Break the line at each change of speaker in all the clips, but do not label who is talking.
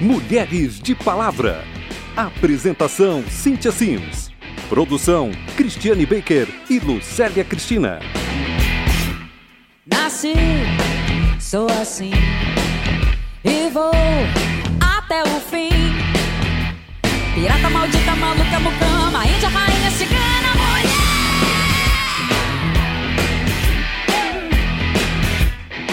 Mulheres de Palavra. Apresentação: Cíntia Sims. Produção: Cristiane Baker e Lucélia Cristina.
Nasci, sou assim e vou até o fim. Pirata maldita, maluca, mucama, índia, rainha, cigana,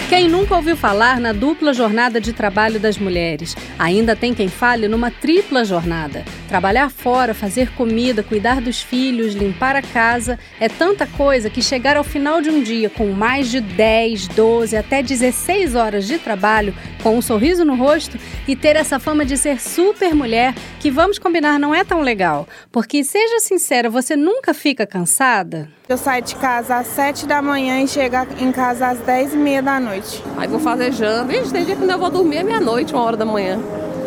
Quem nunca ouviu falar na dupla jornada de trabalho das mulheres? Ainda tem quem fale numa tripla jornada. Trabalhar fora, fazer comida, cuidar dos filhos, limpar a casa é tanta coisa que chegar ao final de um dia com mais de 10, 12, até 16 horas de trabalho, com um sorriso no rosto e ter essa fama de ser super mulher, que vamos combinar não é tão legal. Porque, seja sincera, você nunca fica cansada?
Eu saio de casa às 7 da manhã e chego em casa às 10 e meia da noite.
Aí vou fazer janta. Vixe, tem dia que eu vou dormir meia-noite, uma hora da manhã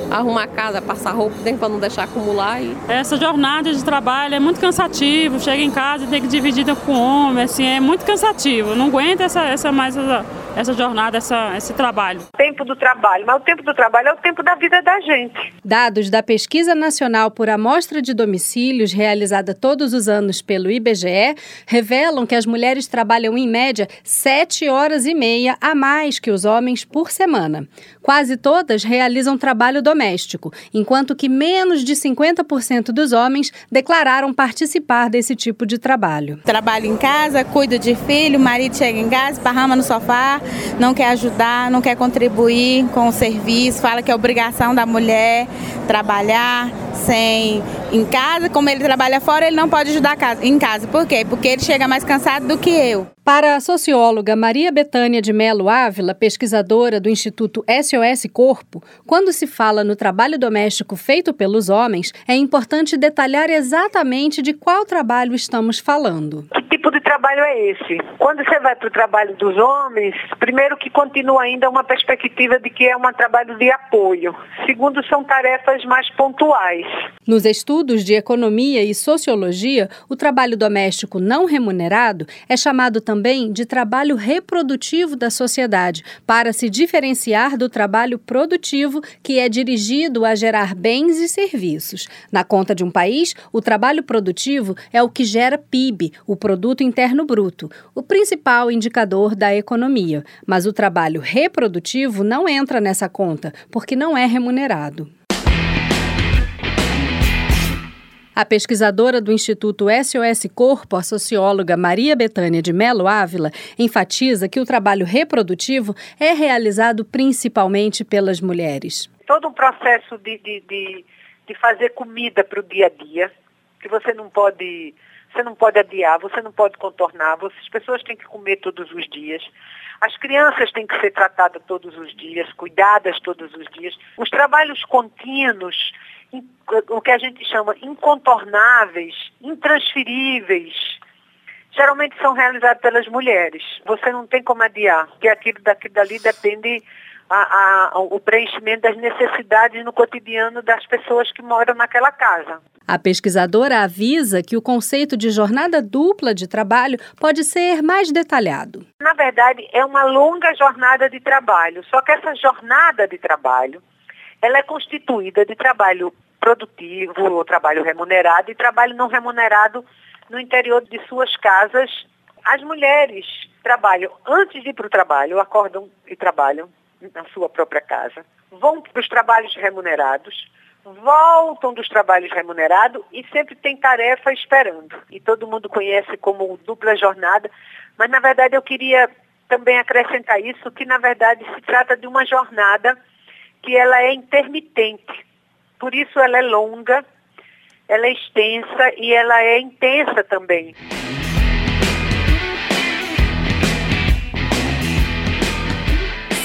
arrumar a casa, passar roupa dentro para não deixar acumular. E...
Essa jornada de trabalho é muito cansativo. Chega em casa e tem que dividir com o homem, assim, é muito cansativo. Não aguenta essa, essa mais essa, essa jornada, essa, esse trabalho.
Tempo do trabalho, mas o tempo do trabalho é o tempo da vida da gente.
Dados da Pesquisa Nacional por Amostra de Domicílios, realizada todos os anos pelo IBGE, revelam que as mulheres trabalham em média sete horas e meia a mais que os homens por semana. Quase todas realizam trabalho doméstico, enquanto que menos de 50% dos homens declararam participar desse tipo de trabalho.
Trabalho em casa, cuido de filho, marido chega em casa, parrama no sofá, não quer ajudar, não quer contribuir com o serviço, fala que é obrigação da mulher trabalhar sem em casa, como ele trabalha fora, ele não pode ajudar em casa. Por quê? Porque ele chega mais cansado do que eu.
Para a socióloga Maria Betânia de Melo Ávila, pesquisadora do Instituto SOS Corpo, quando se fala no trabalho doméstico feito pelos homens, é importante detalhar exatamente de qual trabalho estamos falando.
Que tipo de trabalho é esse? Quando você vai para o trabalho dos homens, primeiro que continua ainda uma perspectiva de que é um trabalho de apoio. Segundo, são tarefas mais pontuais.
Nos estudos de economia e sociologia, o trabalho doméstico não remunerado é chamado também de trabalho reprodutivo da sociedade, para se diferenciar do trabalho produtivo, que é dirigido a gerar bens e serviços. Na conta de um país, o trabalho produtivo é o que gera PIB, o produto interno bruto, o principal indicador da economia. Mas o trabalho reprodutivo não entra nessa conta, porque não é remunerado. A pesquisadora do Instituto SOS Corpo, a socióloga Maria Betânia de Melo Ávila, enfatiza que o trabalho reprodutivo é realizado principalmente pelas mulheres.
Todo um processo de, de, de, de fazer comida para o dia a dia, que você não pode você não pode adiar, você não pode contornar, você, as pessoas têm que comer todos os dias. As crianças têm que ser tratadas todos os dias, cuidadas todos os dias. Os trabalhos contínuos o que a gente chama incontornáveis, intransferíveis, geralmente são realizados pelas mulheres. Você não tem como adiar, porque aquilo daquilo dali depende a, a, o preenchimento das necessidades no cotidiano das pessoas que moram naquela casa.
A pesquisadora avisa que o conceito de jornada dupla de trabalho pode ser mais detalhado.
Na verdade, é uma longa jornada de trabalho, só que essa jornada de trabalho ela é constituída de trabalho produtivo, ou trabalho remunerado e trabalho não remunerado no interior de suas casas. As mulheres trabalham antes de ir para o trabalho, acordam e trabalham na sua própria casa, vão para os trabalhos remunerados, voltam dos trabalhos remunerados e sempre tem tarefa esperando. E todo mundo conhece como dupla jornada, mas na verdade eu queria também acrescentar isso, que na verdade se trata de uma jornada que ela é intermitente. Por isso ela é longa, ela é extensa e ela é intensa também.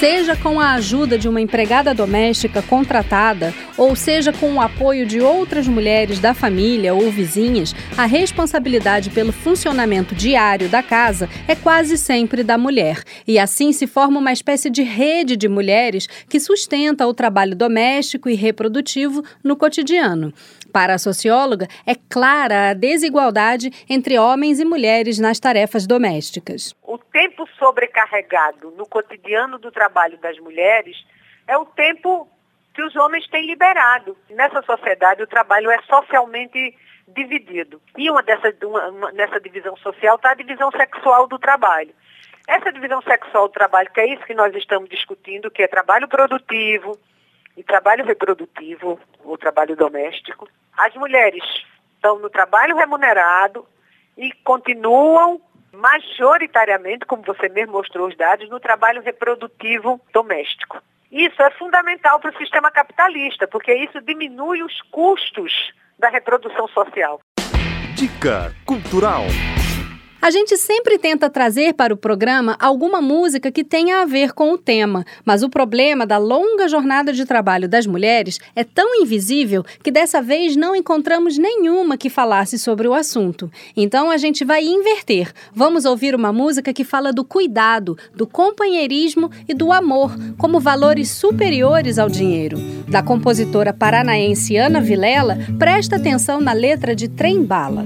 Seja com a ajuda de uma empregada doméstica contratada, ou seja com o apoio de outras mulheres da família ou vizinhas, a responsabilidade pelo funcionamento diário da casa é quase sempre da mulher. E assim se forma uma espécie de rede de mulheres que sustenta o trabalho doméstico e reprodutivo no cotidiano. Para a socióloga, é clara a desigualdade entre homens e mulheres nas tarefas domésticas.
O tempo sobrecarregado no cotidiano do trabalho das mulheres é o tempo que os homens têm liberado. Nessa sociedade, o trabalho é socialmente dividido. E uma dessa, uma, uma, nessa divisão social está a divisão sexual do trabalho. Essa divisão sexual do trabalho, que é isso que nós estamos discutindo, que é trabalho produtivo e trabalho reprodutivo, ou trabalho doméstico. As mulheres estão no trabalho remunerado e continuam majoritariamente, como você mesmo mostrou os dados, no trabalho reprodutivo doméstico. Isso é fundamental para o sistema capitalista, porque isso diminui os custos da reprodução social.
Dica Cultural.
A gente sempre tenta trazer para o programa alguma música que tenha a ver com o tema, mas o problema da longa jornada de trabalho das mulheres é tão invisível que dessa vez não encontramos nenhuma que falasse sobre o assunto. Então a gente vai inverter. Vamos ouvir uma música que fala do cuidado, do companheirismo e do amor como valores superiores ao dinheiro. Da compositora paranaense Ana Vilela, presta atenção na letra de Trem Bala.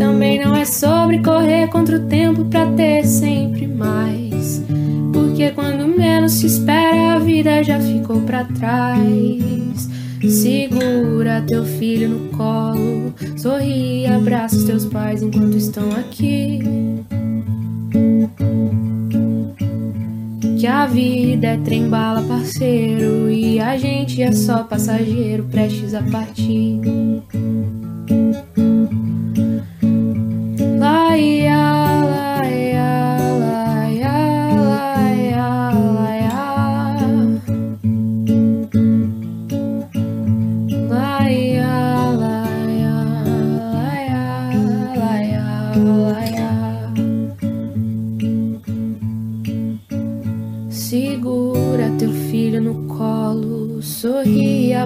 Também não é sobre correr contra o tempo pra ter sempre mais. Porque quando menos se espera, a vida já ficou pra trás. Segura teu filho no colo, sorri e abraça os teus pais enquanto estão aqui. Que a vida é trem-bala, parceiro, e a gente é só passageiro prestes a partir.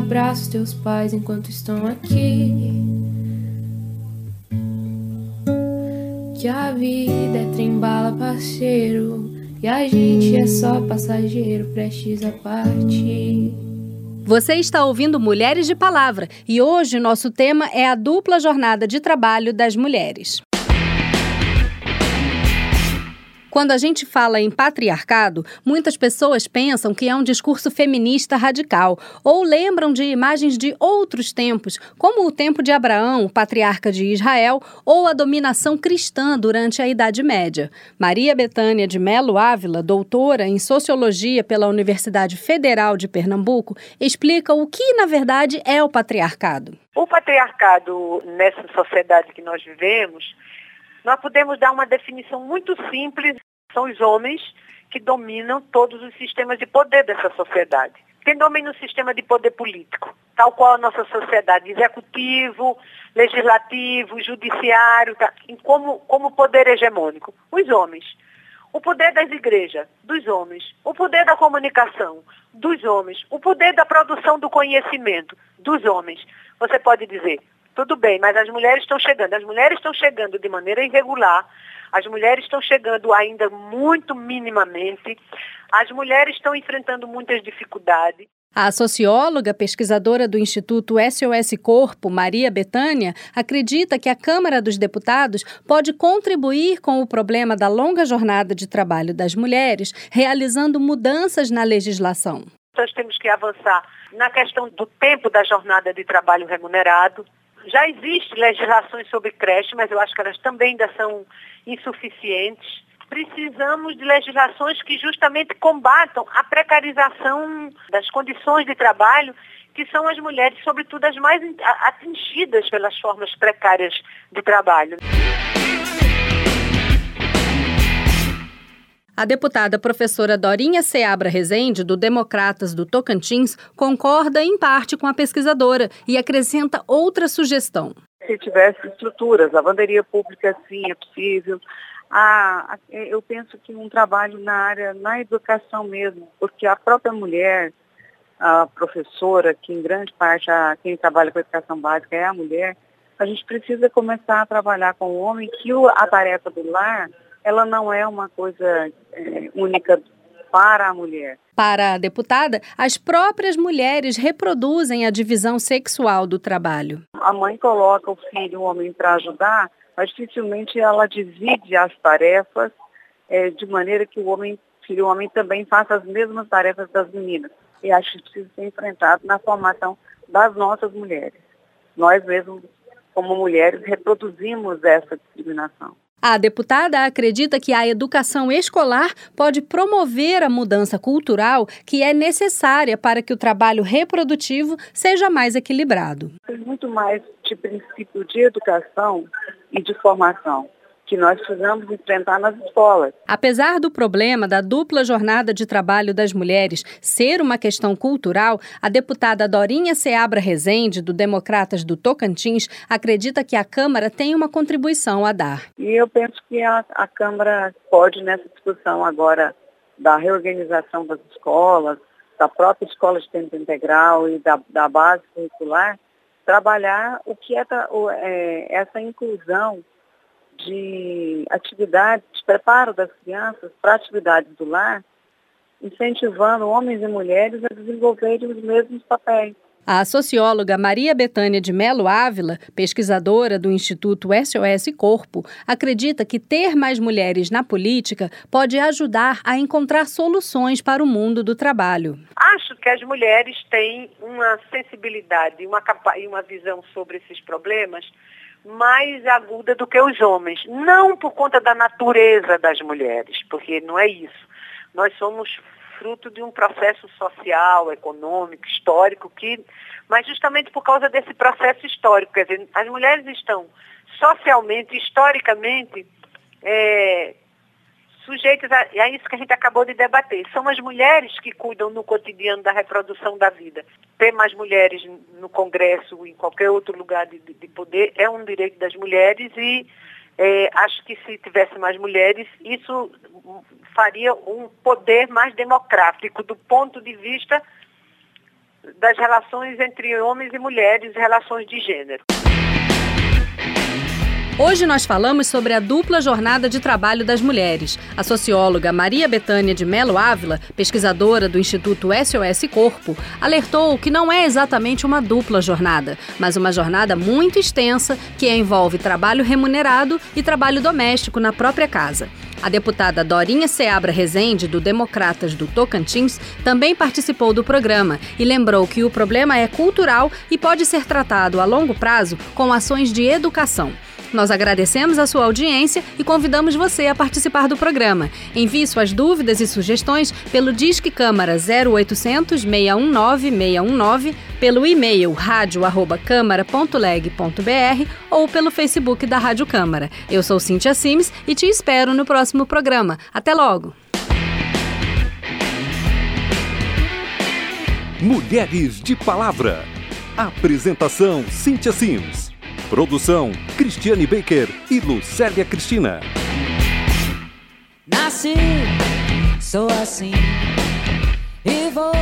Abraça os teus pais enquanto estão aqui. Que a vida é trembala, parceiro, e a gente é só passageiro prestes a partir.
Você está ouvindo Mulheres de Palavra e hoje nosso tema é a dupla jornada de trabalho das mulheres. Quando a gente fala em patriarcado, muitas pessoas pensam que é um discurso feminista radical ou lembram de imagens de outros tempos, como o tempo de Abraão, patriarca de Israel, ou a dominação cristã durante a Idade Média. Maria Betânia de Melo Ávila, doutora em sociologia pela Universidade Federal de Pernambuco, explica o que, na verdade, é o patriarcado.
O patriarcado nessa sociedade que nós vivemos nós podemos dar uma definição muito simples. São os homens que dominam todos os sistemas de poder dessa sociedade. Quem domina o sistema de poder político, tal qual a nossa sociedade, executivo, legislativo, judiciário, tá, como, como poder hegemônico? Os homens. O poder das igrejas, dos homens. O poder da comunicação, dos homens. O poder da produção do conhecimento, dos homens. Você pode dizer, tudo bem, mas as mulheres estão chegando. As mulheres estão chegando de maneira irregular. As mulheres estão chegando ainda muito minimamente. As mulheres estão enfrentando muitas dificuldades.
A socióloga, pesquisadora do Instituto SOS Corpo, Maria Betânia, acredita que a Câmara dos Deputados pode contribuir com o problema da longa jornada de trabalho das mulheres, realizando mudanças na legislação.
Nós temos que avançar na questão do tempo da jornada de trabalho remunerado. Já existem legislações sobre creche, mas eu acho que elas também ainda são insuficientes precisamos de legislações que justamente combatam a precarização das condições de trabalho, que são as mulheres, sobretudo as mais atingidas pelas formas precárias de trabalho.
A deputada professora Dorinha Seabra Rezende, do Democratas do Tocantins, concorda em parte com a pesquisadora e acrescenta outra sugestão.
Se tivesse estruturas, a lavanderia pública sim é possível, a, a, eu penso que um trabalho na área, na educação mesmo, porque a própria mulher, a professora, que em grande parte a, quem trabalha com educação básica é a mulher, a gente precisa começar a trabalhar com o homem que a tarefa do lar, ela não é uma coisa é, única para a mulher.
Para a deputada, as próprias mulheres reproduzem a divisão sexual do trabalho.
A mãe coloca o filho, o homem, para ajudar, mas dificilmente ela divide as tarefas é, de maneira que o homem, que o homem também faça as mesmas tarefas das meninas. E acho que precisa ser enfrentado na formação das nossas mulheres. Nós mesmos, como mulheres, reproduzimos essa discriminação.
A deputada acredita que a educação escolar pode promover a mudança cultural que é necessária para que o trabalho reprodutivo seja mais equilibrado.
Tem muito mais de princípio de educação e de formação que nós precisamos enfrentar nas escolas.
Apesar do problema da dupla jornada de trabalho das mulheres ser uma questão cultural, a deputada Dorinha Seabra Rezende, do Democratas do Tocantins, acredita que a Câmara tem uma contribuição a dar.
E eu penso que a, a Câmara pode, nessa discussão agora da reorganização das escolas, da própria escola de tempo integral e da, da base curricular, trabalhar o que é, é essa inclusão de atividades, de preparo das crianças para atividades do lar, incentivando homens e mulheres a desenvolverem os mesmos papéis.
A socióloga Maria Betânia de Melo Ávila, pesquisadora do Instituto SOS Corpo, acredita que ter mais mulheres na política pode ajudar a encontrar soluções para o mundo do trabalho.
Acho que as mulheres têm uma sensibilidade e uma, uma visão sobre esses problemas mais aguda do que os homens. Não por conta da natureza das mulheres, porque não é isso. Nós somos fruto de um processo social, econômico, histórico, que, mas justamente por causa desse processo histórico. Quer dizer, as mulheres estão socialmente, historicamente, é, sujeitas a, isso que a gente acabou de debater. São as mulheres que cuidam no cotidiano da reprodução da vida. Ter mais mulheres no Congresso, em qualquer outro lugar de, de poder, é um direito das mulheres e é, acho que se tivesse mais mulheres, isso faria um poder mais democrático do ponto de vista das relações entre homens e mulheres, relações de gênero.
Hoje nós falamos sobre a dupla jornada de trabalho das mulheres. A socióloga Maria Betânia de Melo Ávila, pesquisadora do Instituto SOS Corpo, alertou que não é exatamente uma dupla jornada, mas uma jornada muito extensa que envolve trabalho remunerado e trabalho doméstico na própria casa. A deputada Dorinha Seabra Rezende, do Democratas do Tocantins, também participou do programa e lembrou que o problema é cultural e pode ser tratado a longo prazo com ações de educação. Nós agradecemos a sua audiência e convidamos você a participar do programa. Envie suas dúvidas e sugestões pelo Disque Câmara 0800 619 619, pelo e-mail radio@câmara.leg.br ou pelo Facebook da Rádio Câmara. Eu sou Cintia Sims e te espero no próximo programa. Até logo.
Mulheres de Palavra. Apresentação Cintia Sims. Produção Cristiane Baker e Lucélia Cristina.
Nasci, sou assim e vou